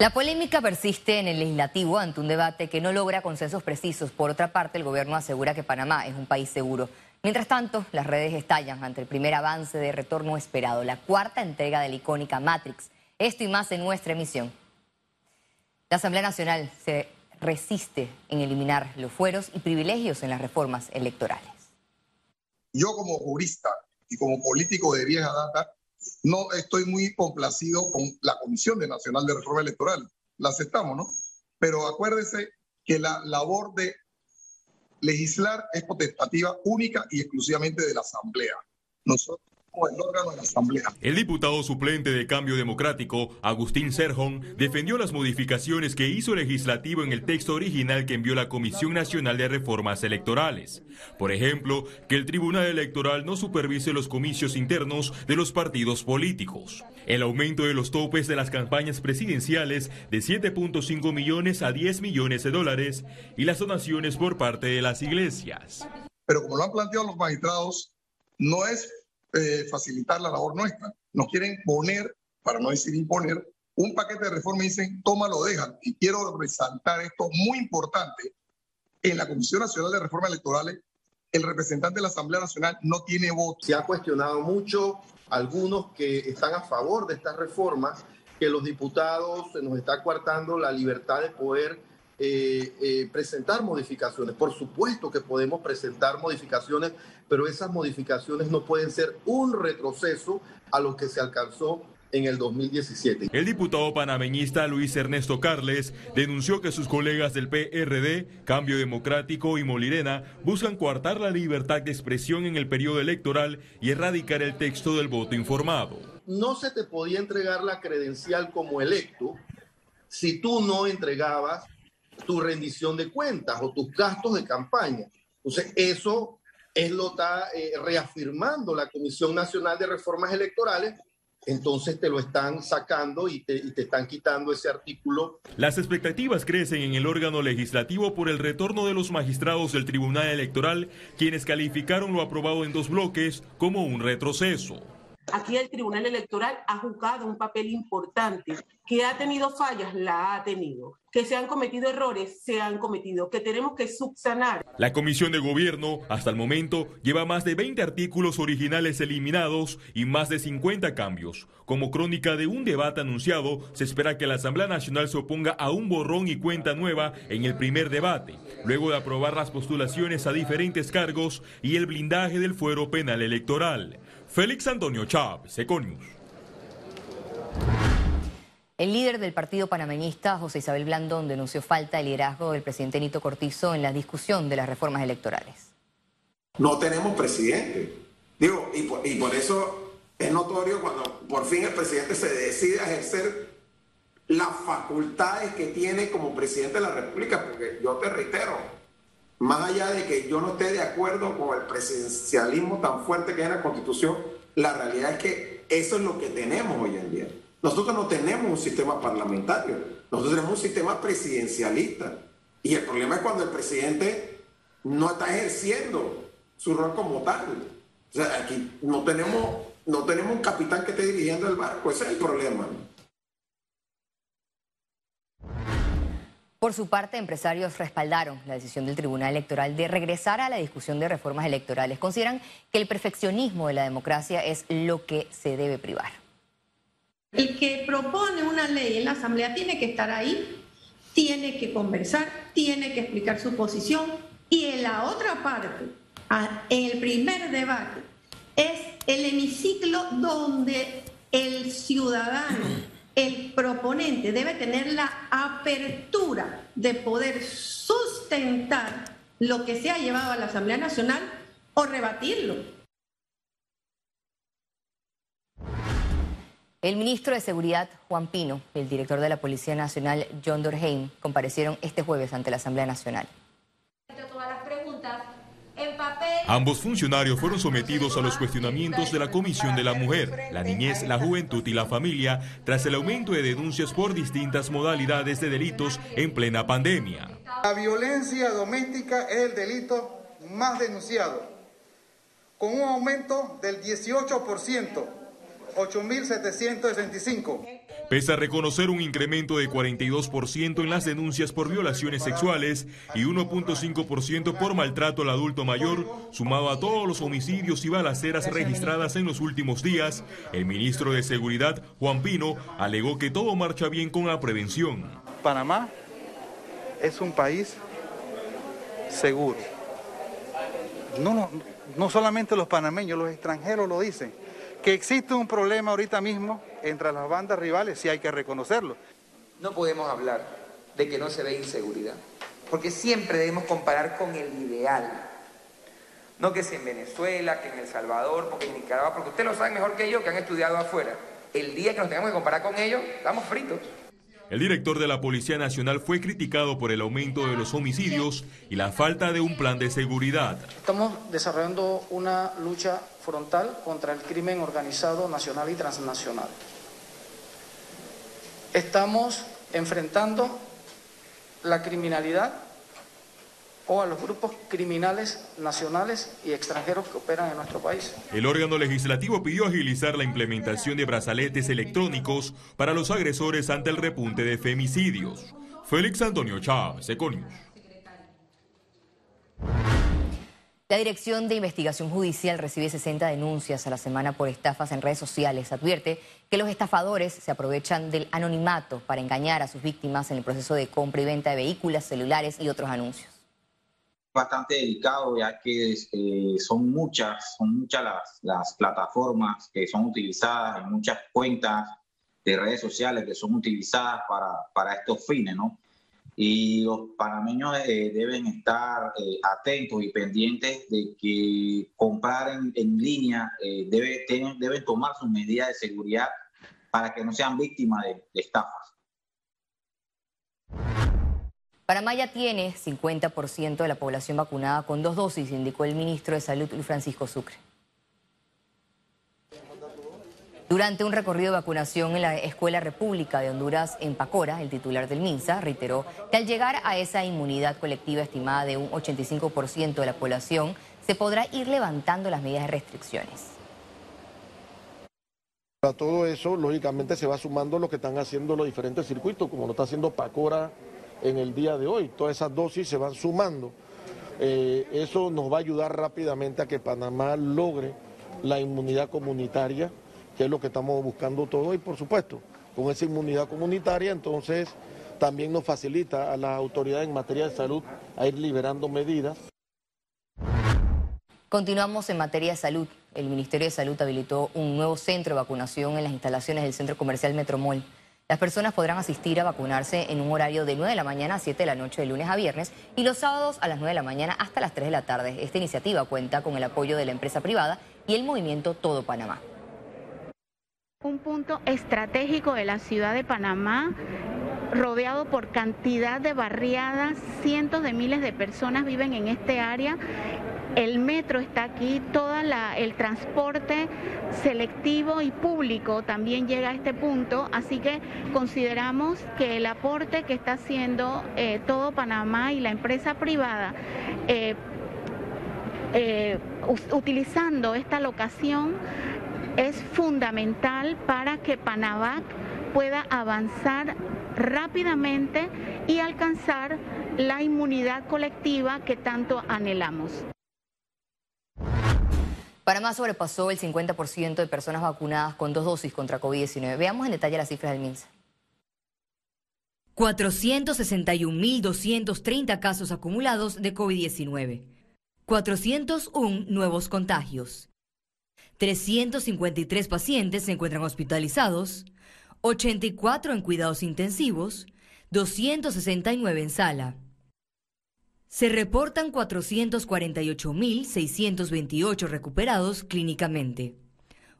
La polémica persiste en el legislativo ante un debate que no logra consensos precisos. Por otra parte, el gobierno asegura que Panamá es un país seguro. Mientras tanto, las redes estallan ante el primer avance de retorno esperado, la cuarta entrega de la icónica Matrix. Esto y más en nuestra emisión. La Asamblea Nacional se resiste en eliminar los fueros y privilegios en las reformas electorales. Yo como jurista y como político de vieja data, no estoy muy complacido con la Comisión de Nacional de Reforma Electoral. La aceptamos, ¿no? Pero acuérdese que la labor de legislar es potestativa única y exclusivamente de la Asamblea. Nosotros el órgano de la Asamblea. El diputado suplente de Cambio Democrático, Agustín Serjón, defendió las modificaciones que hizo el legislativo en el texto original que envió la Comisión Nacional de Reformas Electorales. Por ejemplo, que el Tribunal Electoral no supervise los comicios internos de los partidos políticos. El aumento de los topes de las campañas presidenciales de 7.5 millones a 10 millones de dólares y las donaciones por parte de las iglesias. Pero como lo han planteado los magistrados, no es eh, facilitar la labor nuestra. Nos quieren poner, para no decir imponer, un paquete de reforma y dicen, tómalo, dejan. Y quiero resaltar esto muy importante. En la Comisión Nacional de Reforma Electorales, el representante de la Asamblea Nacional no tiene voto. Se ha cuestionado mucho algunos que están a favor de estas reformas, que los diputados se nos está coartando la libertad de poder eh, eh, presentar modificaciones. Por supuesto que podemos presentar modificaciones, pero esas modificaciones no pueden ser un retroceso a lo que se alcanzó en el 2017. El diputado panameñista Luis Ernesto Carles denunció que sus colegas del PRD, Cambio Democrático y Molirena buscan coartar la libertad de expresión en el periodo electoral y erradicar el texto del voto informado. No se te podía entregar la credencial como electo si tú no entregabas tu rendición de cuentas o tus gastos de campaña. Entonces, eso es lo está eh, reafirmando la Comisión Nacional de Reformas Electorales. Entonces te lo están sacando y te, y te están quitando ese artículo. Las expectativas crecen en el órgano legislativo por el retorno de los magistrados del Tribunal Electoral, quienes calificaron lo aprobado en dos bloques como un retroceso. Aquí el Tribunal Electoral ha jugado un papel importante. Que ha tenido fallas, la ha tenido. Que se han cometido errores, se han cometido. Que tenemos que subsanar. La Comisión de Gobierno, hasta el momento, lleva más de 20 artículos originales eliminados y más de 50 cambios. Como crónica de un debate anunciado, se espera que la Asamblea Nacional se oponga a un borrón y cuenta nueva en el primer debate, luego de aprobar las postulaciones a diferentes cargos y el blindaje del fuero penal electoral. Félix Antonio Chávez, Econius. El líder del partido panameñista, José Isabel Blandón, denunció falta de liderazgo del presidente Nito Cortizo en la discusión de las reformas electorales. No tenemos presidente. Digo, y por, y por eso es notorio cuando por fin el presidente se decide a ejercer las facultades que tiene como presidente de la República, porque yo te reitero, más allá de que yo no esté de acuerdo con el presidencialismo tan fuerte que hay en la Constitución, la realidad es que eso es lo que tenemos hoy en día. Nosotros no tenemos un sistema parlamentario, nosotros tenemos un sistema presidencialista. Y el problema es cuando el presidente no está ejerciendo su rol como tal. O sea, aquí no tenemos, no tenemos un capitán que esté dirigiendo el barco, ese es el problema. Por su parte, empresarios respaldaron la decisión del Tribunal Electoral de regresar a la discusión de reformas electorales. Consideran que el perfeccionismo de la democracia es lo que se debe privar. El que propone una ley en la Asamblea tiene que estar ahí, tiene que conversar, tiene que explicar su posición y en la otra parte, en el primer debate, es el hemiciclo donde el ciudadano el proponente debe tener la apertura de poder sustentar lo que se ha llevado a la Asamblea Nacional o rebatirlo. El ministro de Seguridad, Juan Pino, y el director de la Policía Nacional, John Dorheim, comparecieron este jueves ante la Asamblea Nacional. Ambos funcionarios fueron sometidos a los cuestionamientos de la Comisión de la Mujer, la Niñez, la Juventud y la Familia tras el aumento de denuncias por distintas modalidades de delitos en plena pandemia. La violencia doméstica es el delito más denunciado, con un aumento del 18%, 8.765. Pese a reconocer un incremento de 42% en las denuncias por violaciones sexuales y 1.5% por maltrato al adulto mayor, sumado a todos los homicidios y balaceras registradas en los últimos días, el ministro de Seguridad, Juan Pino, alegó que todo marcha bien con la prevención. Panamá es un país seguro. No, no, no solamente los panameños, los extranjeros lo dicen. Que existe un problema ahorita mismo entre las bandas rivales, sí hay que reconocerlo. No podemos hablar de que no se ve inseguridad, porque siempre debemos comparar con el ideal. No que si en Venezuela, que en El Salvador, porque en Nicaragua, porque ustedes lo saben mejor que yo, que han estudiado afuera. El día que nos tengamos que comparar con ellos, estamos fritos. El director de la Policía Nacional fue criticado por el aumento de los homicidios y la falta de un plan de seguridad. Estamos desarrollando una lucha frontal contra el crimen organizado nacional y transnacional. Estamos enfrentando la criminalidad o a los grupos criminales nacionales y extranjeros que operan en nuestro país. El órgano legislativo pidió agilizar la implementación de brazaletes electrónicos para los agresores ante el repunte de femicidios. Félix Antonio Chávez, Econius. La Dirección de Investigación Judicial recibe 60 denuncias a la semana por estafas en redes sociales. Advierte que los estafadores se aprovechan del anonimato para engañar a sus víctimas en el proceso de compra y venta de vehículos, celulares y otros anuncios bastante delicado ya que eh, son muchas, son muchas las, las, plataformas que son utilizadas en muchas cuentas de redes sociales que son utilizadas para, para estos fines, ¿no? Y los panameños eh, deben estar eh, atentos y pendientes de que comprar en, en línea debe, deben tomar sus medidas de seguridad para que no sean víctimas de, de estafas. Panamá ya tiene 50% de la población vacunada con dos dosis, indicó el ministro de Salud Francisco Sucre. Durante un recorrido de vacunación en la Escuela República de Honduras en Pacora, el titular del MINSA reiteró que al llegar a esa inmunidad colectiva estimada de un 85% de la población, se podrá ir levantando las medidas de restricciones. A todo eso, lógicamente, se va sumando lo que están haciendo los diferentes circuitos, como lo está haciendo Pacora, en el día de hoy. Todas esas dosis se van sumando. Eh, eso nos va a ayudar rápidamente a que Panamá logre la inmunidad comunitaria, que es lo que estamos buscando todos y por supuesto, con esa inmunidad comunitaria entonces también nos facilita a las autoridades en materia de salud a ir liberando medidas. Continuamos en materia de salud. El Ministerio de Salud habilitó un nuevo centro de vacunación en las instalaciones del Centro Comercial Metromol. Las personas podrán asistir a vacunarse en un horario de 9 de la mañana a 7 de la noche de lunes a viernes y los sábados a las 9 de la mañana hasta las 3 de la tarde. Esta iniciativa cuenta con el apoyo de la empresa privada y el movimiento Todo Panamá. Un punto estratégico de la ciudad de Panamá rodeado por cantidad de barriadas, cientos de miles de personas viven en este área el metro está aquí, todo el transporte selectivo y público también llega a este punto, así que consideramos que el aporte que está haciendo eh, todo Panamá y la empresa privada eh, eh, utilizando esta locación es fundamental para que Panamá pueda avanzar rápidamente y alcanzar la inmunidad colectiva que tanto anhelamos. Panamá sobrepasó el 50% de personas vacunadas con dos dosis contra COVID-19. Veamos en detalle las cifras del MINSA. 461.230 casos acumulados de COVID-19. 401 nuevos contagios. 353 pacientes se encuentran hospitalizados, 84 en cuidados intensivos, 269 en sala. Se reportan 448.628 recuperados clínicamente.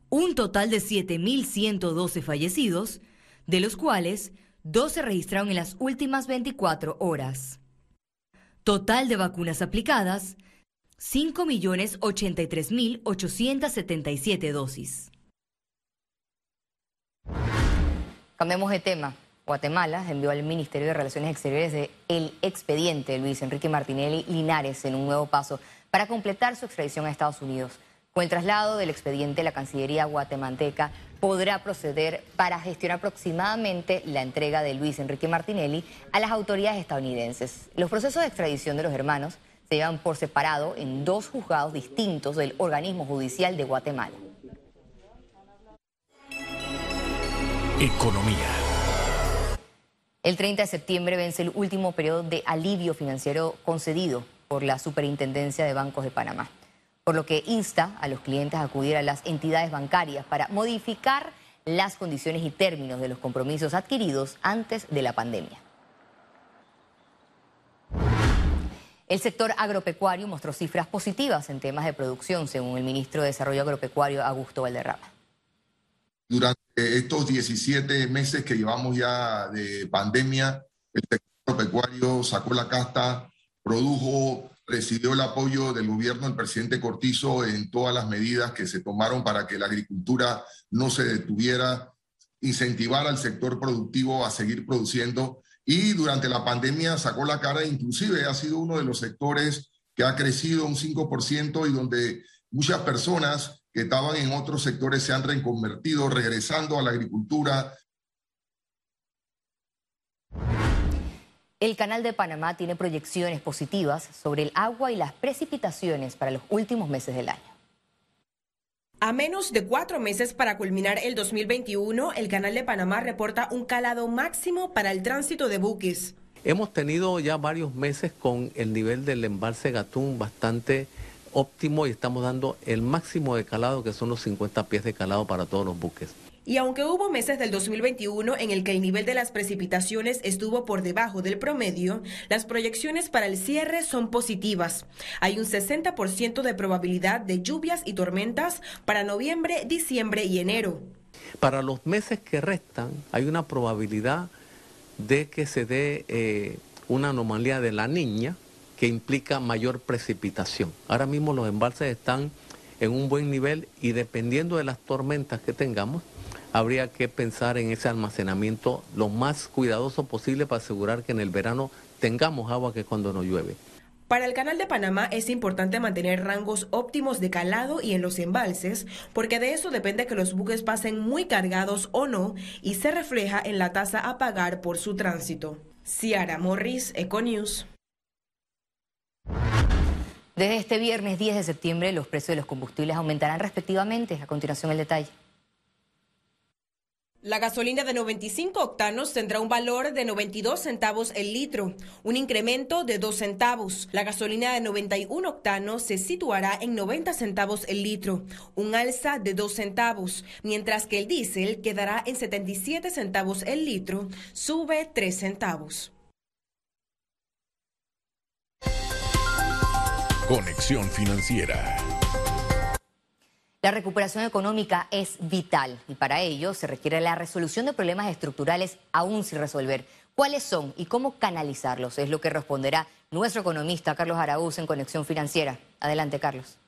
Un total de 7.112 fallecidos, de los cuales 12 se registraron en las últimas 24 horas. Total de vacunas aplicadas, 5.083.877 dosis. Cambiemos de tema. Guatemala envió al Ministerio de Relaciones Exteriores de el expediente de Luis Enrique Martinelli Linares en un nuevo paso para completar su extradición a Estados Unidos. Con el traslado del expediente, la Cancillería guatemalteca podrá proceder para gestionar aproximadamente la entrega de Luis Enrique Martinelli a las autoridades estadounidenses. Los procesos de extradición de los hermanos se llevan por separado en dos juzgados distintos del organismo judicial de Guatemala. Economía. El 30 de septiembre vence el último periodo de alivio financiero concedido por la Superintendencia de Bancos de Panamá, por lo que insta a los clientes a acudir a las entidades bancarias para modificar las condiciones y términos de los compromisos adquiridos antes de la pandemia. El sector agropecuario mostró cifras positivas en temas de producción, según el ministro de Desarrollo Agropecuario, Augusto Valderrama durante estos 17 meses que llevamos ya de pandemia, el sector pecuario sacó la casta, produjo, recibió el apoyo del gobierno del presidente Cortizo en todas las medidas que se tomaron para que la agricultura no se detuviera, incentivar al sector productivo a seguir produciendo. Y durante la pandemia sacó la cara, inclusive ha sido uno de los sectores que ha crecido un 5% y donde muchas personas que estaban en otros sectores se han reconvertido, regresando a la agricultura. El Canal de Panamá tiene proyecciones positivas sobre el agua y las precipitaciones para los últimos meses del año. A menos de cuatro meses para culminar el 2021, el Canal de Panamá reporta un calado máximo para el tránsito de buques. Hemos tenido ya varios meses con el nivel del embalse Gatún bastante óptimo y estamos dando el máximo de calado, que son los 50 pies de calado para todos los buques. Y aunque hubo meses del 2021 en el que el nivel de las precipitaciones estuvo por debajo del promedio, las proyecciones para el cierre son positivas. Hay un 60% de probabilidad de lluvias y tormentas para noviembre, diciembre y enero. Para los meses que restan, hay una probabilidad de que se dé eh, una anomalía de la niña, que implica mayor precipitación. Ahora mismo los embalses están en un buen nivel y dependiendo de las tormentas que tengamos, habría que pensar en ese almacenamiento lo más cuidadoso posible para asegurar que en el verano tengamos agua que cuando no llueve. Para el Canal de Panamá es importante mantener rangos óptimos de calado y en los embalses, porque de eso depende que los buques pasen muy cargados o no y se refleja en la tasa a pagar por su tránsito. Ciara Morris, Econews. Desde este viernes 10 de septiembre los precios de los combustibles aumentarán respectivamente. A continuación el detalle. La gasolina de 95 octanos tendrá un valor de 92 centavos el litro, un incremento de 2 centavos. La gasolina de 91 octanos se situará en 90 centavos el litro, un alza de 2 centavos, mientras que el diésel quedará en 77 centavos el litro, sube 3 centavos. Conexión Financiera. La recuperación económica es vital y para ello se requiere la resolución de problemas estructurales aún sin resolver. ¿Cuáles son y cómo canalizarlos? Es lo que responderá nuestro economista Carlos Araúz en Conexión Financiera. Adelante, Carlos.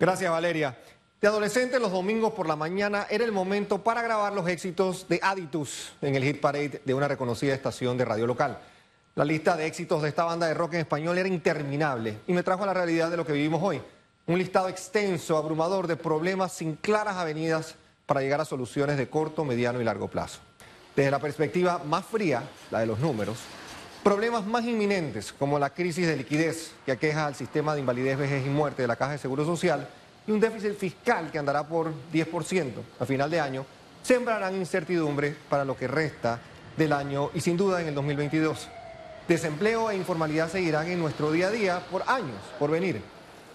Gracias, Valeria. De adolescente, los domingos por la mañana era el momento para grabar los éxitos de Aditus en el hit parade de una reconocida estación de radio local. La lista de éxitos de esta banda de rock en español era interminable y me trajo a la realidad de lo que vivimos hoy. Un listado extenso, abrumador de problemas sin claras avenidas para llegar a soluciones de corto, mediano y largo plazo. Desde la perspectiva más fría, la de los números, problemas más inminentes como la crisis de liquidez que aqueja al sistema de invalidez, vejez y muerte de la Caja de Seguro Social y un déficit fiscal que andará por 10% a final de año, sembrarán incertidumbre para lo que resta del año y sin duda en el 2022. Desempleo e informalidad seguirán en nuestro día a día por años, por venir.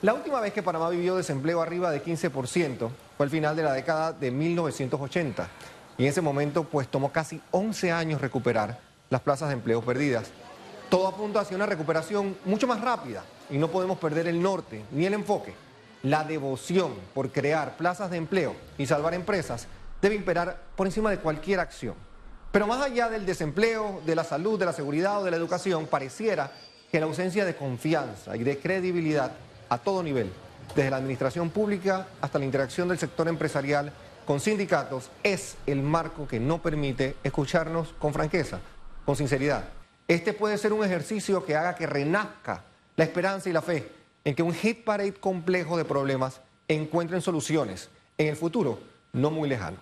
La última vez que Panamá vivió desempleo arriba de 15% fue al final de la década de 1980. Y en ese momento pues tomó casi 11 años recuperar las plazas de empleo perdidas. Todo apunta hacia una recuperación mucho más rápida y no podemos perder el norte ni el enfoque. La devoción por crear plazas de empleo y salvar empresas debe imperar por encima de cualquier acción. Pero más allá del desempleo, de la salud, de la seguridad o de la educación, pareciera que la ausencia de confianza y de credibilidad a todo nivel, desde la administración pública hasta la interacción del sector empresarial con sindicatos, es el marco que no permite escucharnos con franqueza, con sinceridad. Este puede ser un ejercicio que haga que renazca la esperanza y la fe en que un hit parade complejo de problemas encuentren soluciones en el futuro no muy lejano.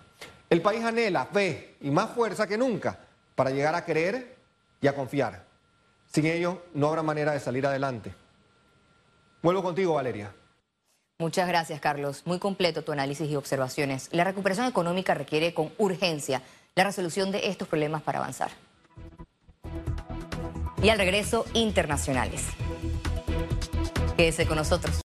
El país anhela fe y más fuerza que nunca para llegar a creer y a confiar. Sin ello no habrá manera de salir adelante. Vuelvo contigo, Valeria. Muchas gracias, Carlos. Muy completo tu análisis y observaciones. La recuperación económica requiere con urgencia la resolución de estos problemas para avanzar. Y al regreso, internacionales. Quédese con nosotros.